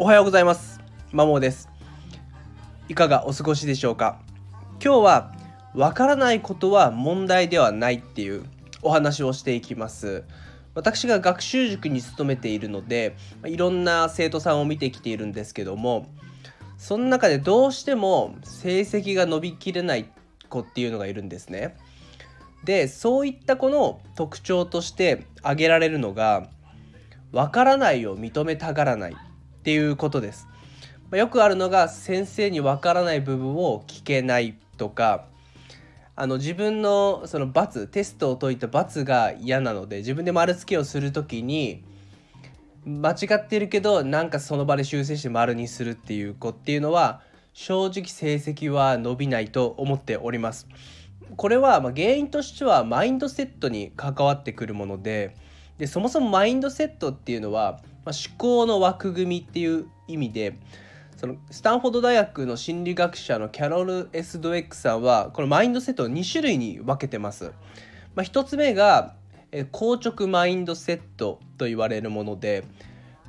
おはようございます。マモです。いかがお過ごしでしょうか？今日はわからないことは問題ではないっていうお話をしていきます。私が学習塾に勤めているのでいろんな生徒さんを見てきているんですけどもその中でどうしても成績が伸びきれない子っていうのがいるんですね。でそういった子の特徴として挙げられるのがわからないを認めたがらない。っていうことです。ま、よくあるのが先生にわからない部分を聞けないとかあの自分のその罰テストを解いた罰が嫌なので自分で丸付けをする時に間違ってるけどなんかその場で修正して丸にするっていう子っていうのは正直成績は伸びないと思っております。これはま原因としてはマインドセットに関わってくるものででそもそもマインドセットっていうのは、まあ、思考の枠組みっていう意味でそのスタンフォード大学の心理学者のキャロル・エスドエックさんはこのマインドセットを2種類に分けてます。まあ、1つ目が硬直マインドセットと言われるもので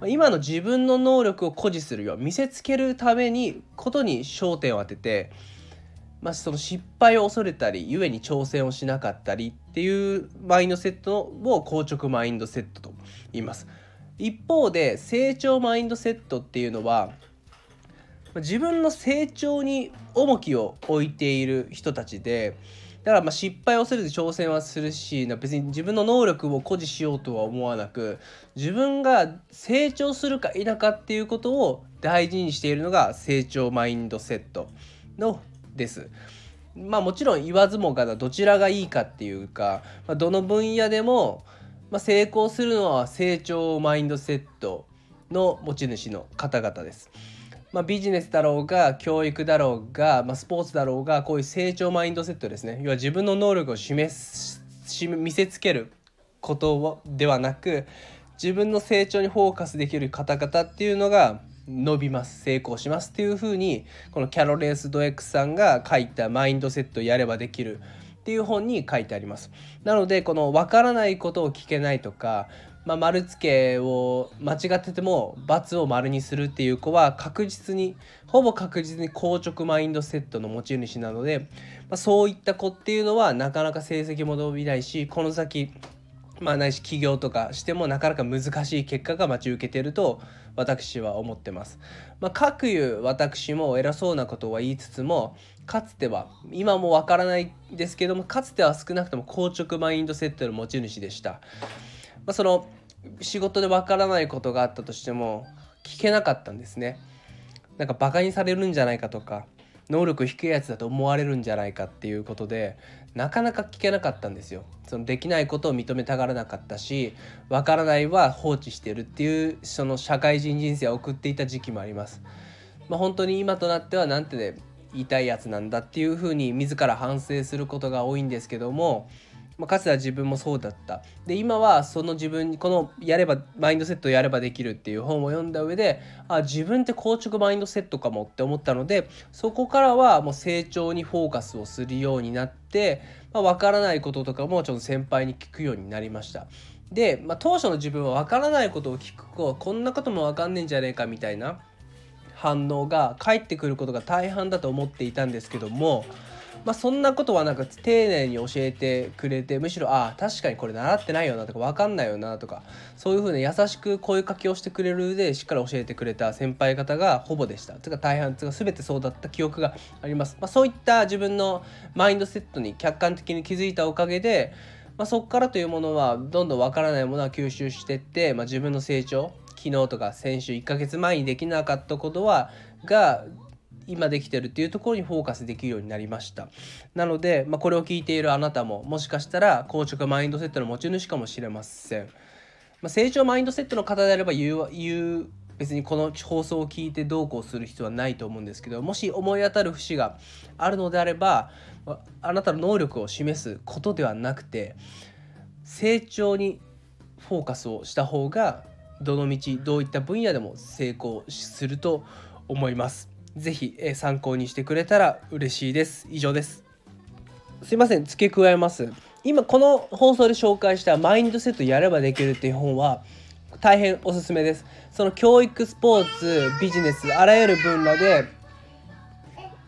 今の自分の能力を誇示するよう見せつけるためにことに焦点を当ててまあ、その失敗を恐れたり故に挑戦をしなかったりっていうマインドセットを硬直マインドセットと言います一方で成長マインドセットっていうのは自分の成長に重きを置いている人たちでだからま失敗をするで挑戦はするし別に自分の能力を誇示しようとは思わなく自分が成長するか否かっていうことを大事にしているのが成長マインドセットのです。まあもちろん言わずもがなどちらがいいかっていうか、ま、どの分野でも、まあ、成功するのは成長マインドセットの持ち主の方々です。まあ、ビジネスだろうが教育だろうが、まあ、スポーツだろうがこういう成長マインドセットですね要は自分の能力を示す見せつけることではなく自分の成長にフォーカスできる方々っていうのが伸びます成功しますっていう風にこのキャロレース・ドエックスさんが書いたマインドセットやればできるっていう本に書いてあります。なのでこの分からないことを聞けないとか、まあ、丸付けを間違ってても×を丸にするっていう子は確実にほぼ確実に硬直マインドセットの持ち主なので、まあ、そういった子っていうのはなかなか成績も伸びないしこの先まあ、ないし起業とかしてもなかなか難しい結果が待ち受けてると私は思ってます。まあ、かくいう私も偉そうなことは言いつつもかつては今もわからないですけどもかつては少なくとも硬直マインドセットの持ち主でした。まあ、その仕事でわからないことがあったとしても聞けなかったんですね。なんかバカにされるんじゃないかとか能力低いやつだと思われるんじゃないかっていうことでなかなか聞けなかったんですよ。そのできないことを認めたがらなかったしわからないは放置してるっていうその社会人人生を送っていた時期もあります。まあ、本当に今となってはなんてね言いたいやつなんだっていうふうに自ら反省することが多いんですけどもまあ、かつては自分もそうだったで今はその自分にこのやればマインドセットをやればできるっていう本を読んだ上であ自分って硬直マインドセットかもって思ったのでそこからはもう成長にフォーカスをするようになって、まあ、分からないこととかもちょっと先輩に聞くようになりました。で、まあ、当初の自分は分からないことを聞くとこんなことも分かんねえんじゃねえかみたいな反応が返ってくることが大半だと思っていたんですけどもまあ、そんなことはなく丁寧に教えてくれてむしろああ確かにこれ習ってないよなとか分かんないよなとかそういうふうに優しく声かけをしてくれるでしっかり教えてくれた先輩方がほぼでした。つか大半つか全てそうだった記憶があります、まあ、そういった自分のマインドセットに客観的に気づいたおかげでまあ、そこからというものはどんどんわからないものは吸収してって、まあ、自分の成長昨日とか先週1ヶ月前にできなかったことはが今できてるっていうところにフォーカスできるようになりましたなので、まあ、これを聞いているあなたももしかしたら硬直マインドセットの持ち主かもしれません、まあ、成長マインドセットの方であれば言う言う別にこの放送を聞いてどうこうする必要はないと思うんですけどもし思い当たる節があるのであればあなたの能力を示すことではなくて成長にフォーカスをした方がどの道どういった分野でも成功すると思います。ぜひ、え参考にしてくれたら嬉しいです。以上です。すいません、付け加えます。今この放送で紹介したマインドセットやればできるっていう本は大変おすすめですその教育スポーツビジネスあらゆる分野で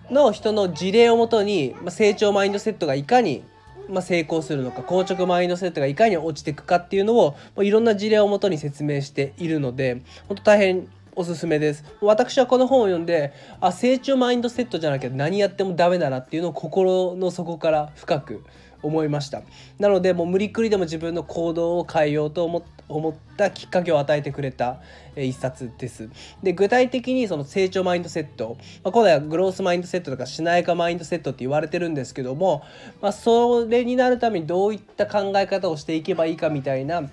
の人の事例をもとに、ま、成長マインドセットがいかに、ま、成功するのか硬直マインドセットがいかに落ちていくかっていうのを、まあ、いろんな事例をもとに説明しているので本当大変おすすめです。私はこの本を読んであ成長マインドセットじゃなきゃ何やってもダメだなっていうのを心の底から深く思いました。なのでもう無理くりでも自分の行動を変えようと思思ったきっかけを与えてくれた一冊です。で具体的にその成長マインドセット、まあ、今度はグロースマインドセットとかしなやかマインドセットって言われてるんですけども、まあ、それになるためにどういった考え方をしていけばいいかみたいな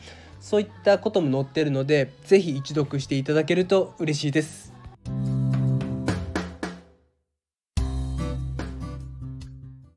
そういったことも載ってるので是非一読していただけると嬉しいです。